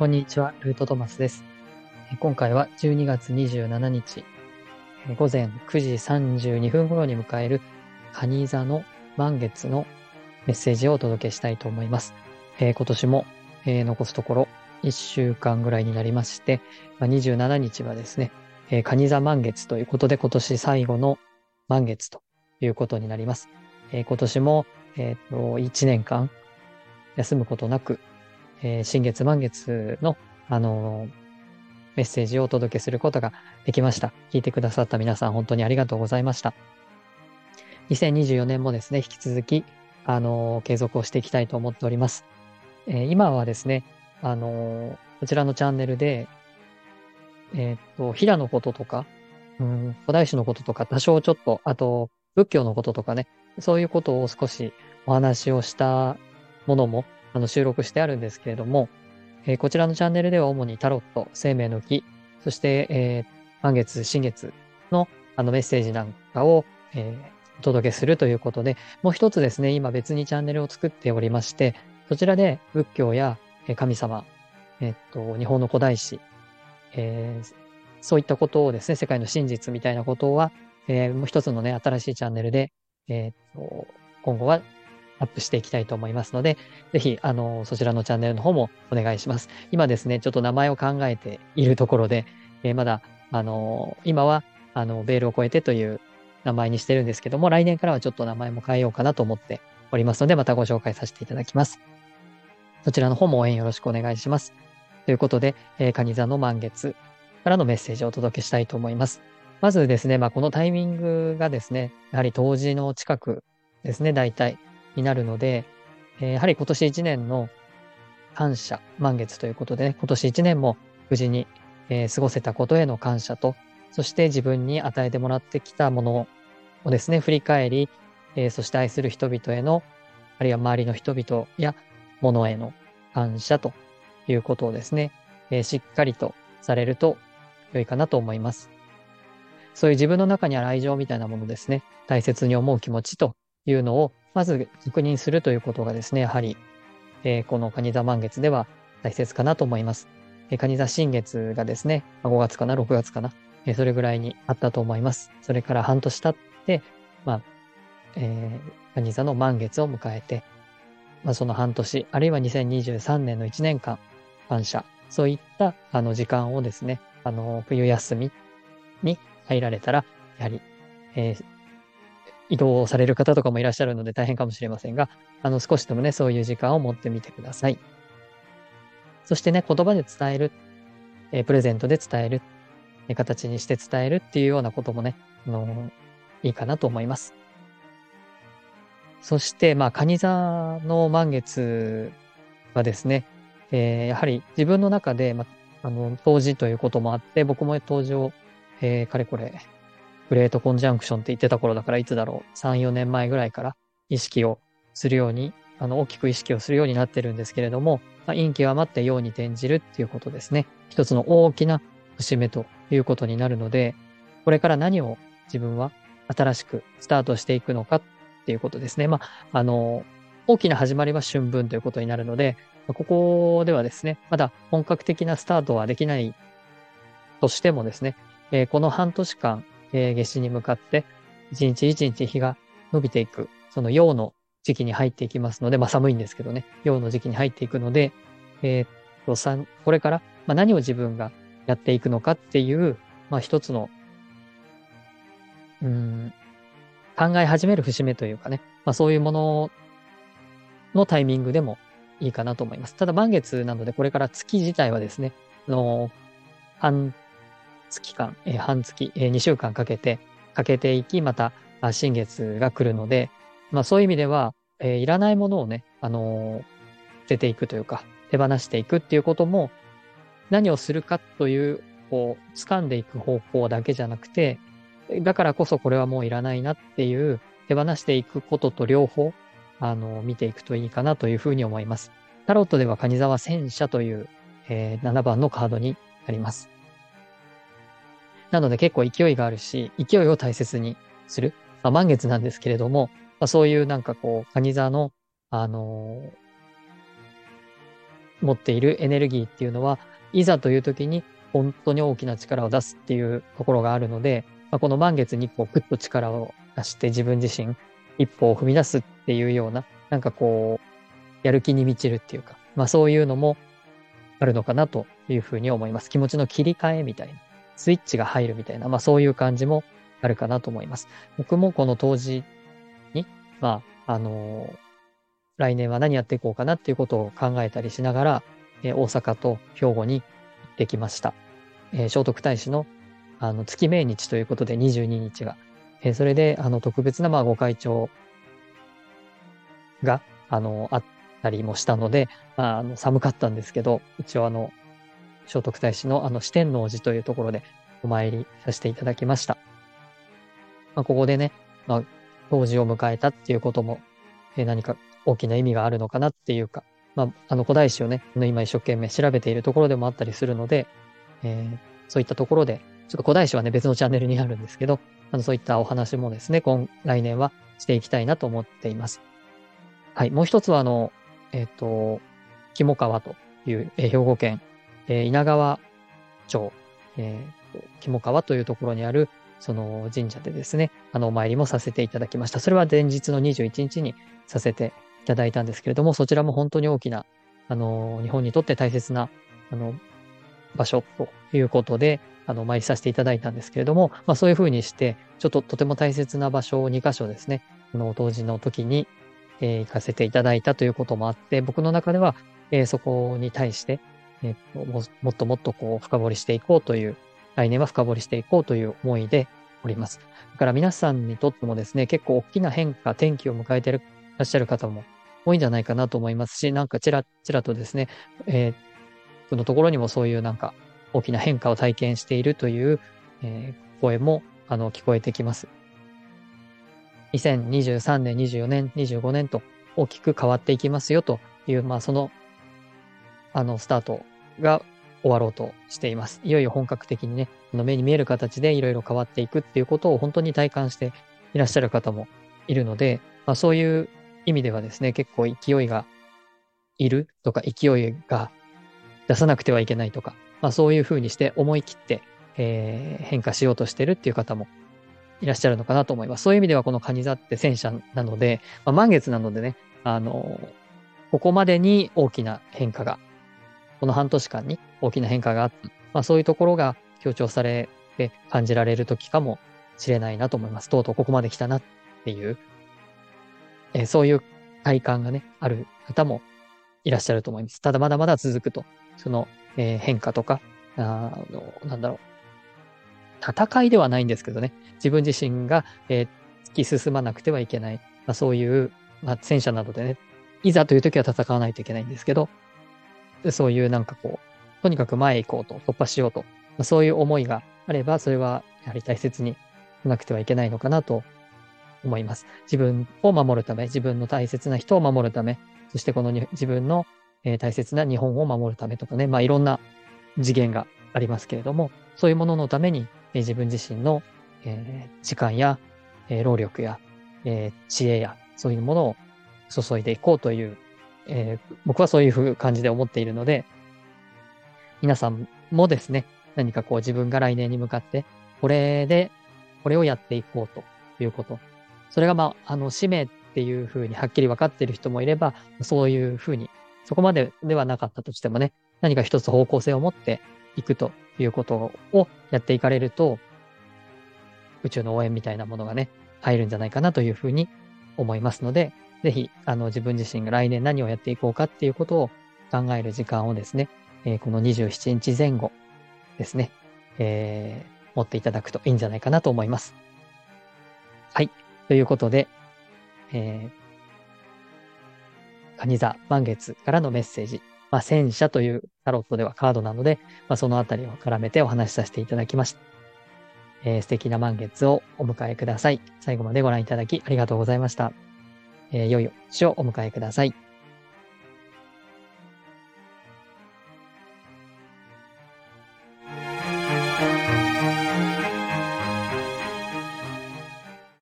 こんにちは、ルートトマスです。今回は12月27日、午前9時32分頃に迎える蟹座の満月のメッセージをお届けしたいと思います。えー、今年も、えー、残すところ1週間ぐらいになりまして、まあ、27日はですね、えー、蟹座満月ということで今年最後の満月ということになります。えー、今年も、えー、1年間休むことなく、えー、新月満月の、あのー、メッセージをお届けすることができました。聞いてくださった皆さん本当にありがとうございました。2024年もですね、引き続き、あのー、継続をしていきたいと思っております。え今はですね、あのこちらのチャンネルで、えっと、平のこととか、うん、古代史のこととか、多少ちょっと、あと、仏教のこととかね、そういうことを少しお話をしたものもあの収録してあるんですけれども、えー、こちらのチャンネルでは主にタロット、生命の木、そして、えー、満月、新月のあのメッセージなんかを、え、お届けするということで、もう一つですね、今別にチャンネルを作っておりまして、そちらで仏教や神様、えっと、日本の古代史、えー、そういったことをですね、世界の真実みたいなことは、えー、もう一つのね、新しいチャンネルで、えー、っと、今後はアップしていきたいと思いますので、ぜひ、あの、そちらのチャンネルの方もお願いします。今ですね、ちょっと名前を考えているところで、えー、まだ、あの、今は、あの、ベールを越えてという名前にしてるんですけども、来年からはちょっと名前も変えようかなと思っておりますので、またご紹介させていただきます。そちらの方も応援よろしくお願いします。ということで、えー、カニ座の満月からのメッセージをお届けしたいと思います。まずですね、まあ、このタイミングがですね、やはり冬至の近くですね、大体。になるので、え、やはり今年1年の感謝、満月ということでね、今年1年も無事に、えー、過ごせたことへの感謝と、そして自分に与えてもらってきたものをですね、振り返り、えー、そして愛する人々への、あるいは周りの人々や物への感謝ということをですね、えー、しっかりとされると良いかなと思います。そういう自分の中にある愛情みたいなものですね、大切に思う気持ちというのをまず確認するということがですね、やはり、えー、この蟹座満月では大切かなと思います。えー、蟹座新月がですね、5月かな、6月かな、えー、それぐらいにあったと思います。それから半年経って、まあ、えー、蟹座の満月を迎えて、まあ、その半年、あるいは2023年の1年間、感謝、そういったあの時間をですね、あの、冬休みに入られたら、やはり、えー、移動される方とかもいらっしゃるので大変かもしれませんが、あの少しでもね、そういう時間を持ってみてください。そしてね、言葉で伝える、えプレゼントで伝える、え形にして伝えるっていうようなこともね、あのいいかなと思います。そして、まあ、カニ座の満月はですね、えー、やはり自分の中で、まあ、あの、当時ということもあって、僕も当時を、えー、かれこれグレートコンジャンクションって言ってた頃だからいつだろう、3、4年前ぐらいから意識をするように、あの、大きく意識をするようになってるんですけれども、まあ、陰気は待って陽に転じるっていうことですね。一つの大きな節目ということになるので、これから何を自分は新しくスタートしていくのかっていうことですね。まあ、あの、大きな始まりは春分ということになるので、ここではですね、まだ本格的なスタートはできないとしてもですね、えー、この半年間、えー、夏至に向かって、一日一日日が伸びていく、その陽の時期に入っていきますので、まあ寒いんですけどね、陽の時期に入っていくので、えー、っと、これから、まあ、何を自分がやっていくのかっていう、まあ一つの、うん、考え始める節目というかね、まあそういうもののタイミングでもいいかなと思います。ただ満月なので、これから月自体はですね、あの、半月間、えー、半月、えー、2週間かけて、かけていき、また、新月が来るので、まあそういう意味では、えー、いらないものをね、あのー、捨てていくというか、手放していくっていうことも、何をするかという、こう、掴んでいく方向だけじゃなくて、だからこそこれはもういらないなっていう、手放していくことと両方、あの、見ていくといいかなというふうに思います。タロットでは蟹沢戦車という、えー、7番のカードになります。なので結構勢いがあるし、勢いを大切にする。まあ、満月なんですけれども、まあ、そういうなんかこう、カニ座の、あのー、持っているエネルギーっていうのは、いざという時に本当に大きな力を出すっていうところがあるので、まあ、この満月にこう、ぐっと力を出して自分自身一歩を踏み出すっていうような、なんかこう、やる気に満ちるっていうか、まあそういうのもあるのかなというふうに思います。気持ちの切り替えみたいな、スイッチが入るみたいな、まあそういう感じもあるかなと思います。僕もこの当時に、まあ、あのー、来年は何やっていこうかなっていうことを考えたりしながら、えー、大阪と兵庫に行ってきました。えー、聖徳太子のあの月命日ということで22日が、えー、それであの特別なまあご会長があのあったりもしたので、まあ、あの寒かったんですけど、一応あの聖徳太子のあの四天王寺というところでお参りさせていただきました。まあ、ここでね、まあ、当時を迎えたっていうことも、えー、何か大きな意味があるのかなっていうか、まあ、あの古代史をね、今一生懸命調べているところでもあったりするので、えー、そういったところで、ちょっと古代史はね、別のチャンネルにあるんですけど、あのそういったお話もですね、今、来年はしていきたいなと思っています。はい、もう一つは、あの、えっ、ー、と、肝川という、えー、兵庫県、えー、稲川町、えー、肝川というところにある、その神社でですね、あの、お参りもさせていただきました。それは前日の21日にさせていただいたんですけれども、そちらも本当に大きな、あの、日本にとって大切な、あの、場所ということで、あの、お参りさせていただいたんですけれども、まあそういうふうにして、ちょっととても大切な場所を2箇所ですね、この当時の時に、えー、行かせていただいたということもあって、僕の中では、えー、そこに対して、えー、ももっともっとこう深掘りしていこうという来年は深掘りしていこうという思いでおります。だから皆さんにとってもですね、結構大きな変化、転機を迎えていらっしゃる方も多いんじゃないかなと思いますし、なんかちらちらとですね、えー、そのところにもそういうなんか大きな変化を体験しているという、えー、声もあの聞こえてきます。2023年、24年、25年と大きく変わっていきますよという、まあその、あの、スタートが終わろうとしています。いよいよ本格的にね、の目に見える形でいろいろ変わっていくっていうことを本当に体感していらっしゃる方もいるので、まあ、そういう意味ではですね、結構勢いがいるとか勢いが出さなくてはいけないとか、まあ、そういうふうにして思い切って、えー、変化しようとしてるっていう方もいらっしゃるのかなと思います。そういう意味ではこのカニ座って戦車なので、まあ、満月なのでね、あの、ここまでに大きな変化がこの半年間に大きな変化があった。まあそういうところが強調されて感じられる時かもしれないなと思います。とうとうここまで来たなっていう、えー、そういう体感がね、ある方もいらっしゃると思います。ただまだまだ続くと、その、えー、変化とか、あの、なんだろう、戦いではないんですけどね、自分自身が、えー、突き進まなくてはいけない、まあ、そういう、まあ、戦車などでね、いざという時は戦わないといけないんですけど、そういうなんかこう、とにかく前へ行こうと、突破しようと、そういう思いがあれば、それはやはり大切になくてはいけないのかなと思います。自分を守るため、自分の大切な人を守るため、そしてこの自分の、えー、大切な日本を守るためとかね、まあいろんな次元がありますけれども、そういうもののために、えー、自分自身の、えー、時間や、えー、労力や、えー、知恵や、そういうものを注いでいこうというえー、僕はそういう感じで思っているので、皆さんもですね、何かこう自分が来年に向かって、これで、これをやっていこうということ。それがまあ、あの、使命っていうふうにはっきり分かっている人もいれば、そういうふうに、そこまでではなかったとしてもね、何か一つ方向性を持っていくということをやっていかれると、宇宙の応援みたいなものがね、入るんじゃないかなというふうに思いますので、ぜひ、あの、自分自身が来年何をやっていこうかっていうことを考える時間をですね、えー、この27日前後ですね、えー、持っていただくといいんじゃないかなと思います。はい。ということで、えー、カニ座満月からのメッセージ。まあ、戦車というタロットではカードなので、まあ、そのあたりを絡めてお話しさせていただきました。えー、素敵な満月をお迎えください。最後までご覧いただきありがとうございました。えー、良い日をお迎えください。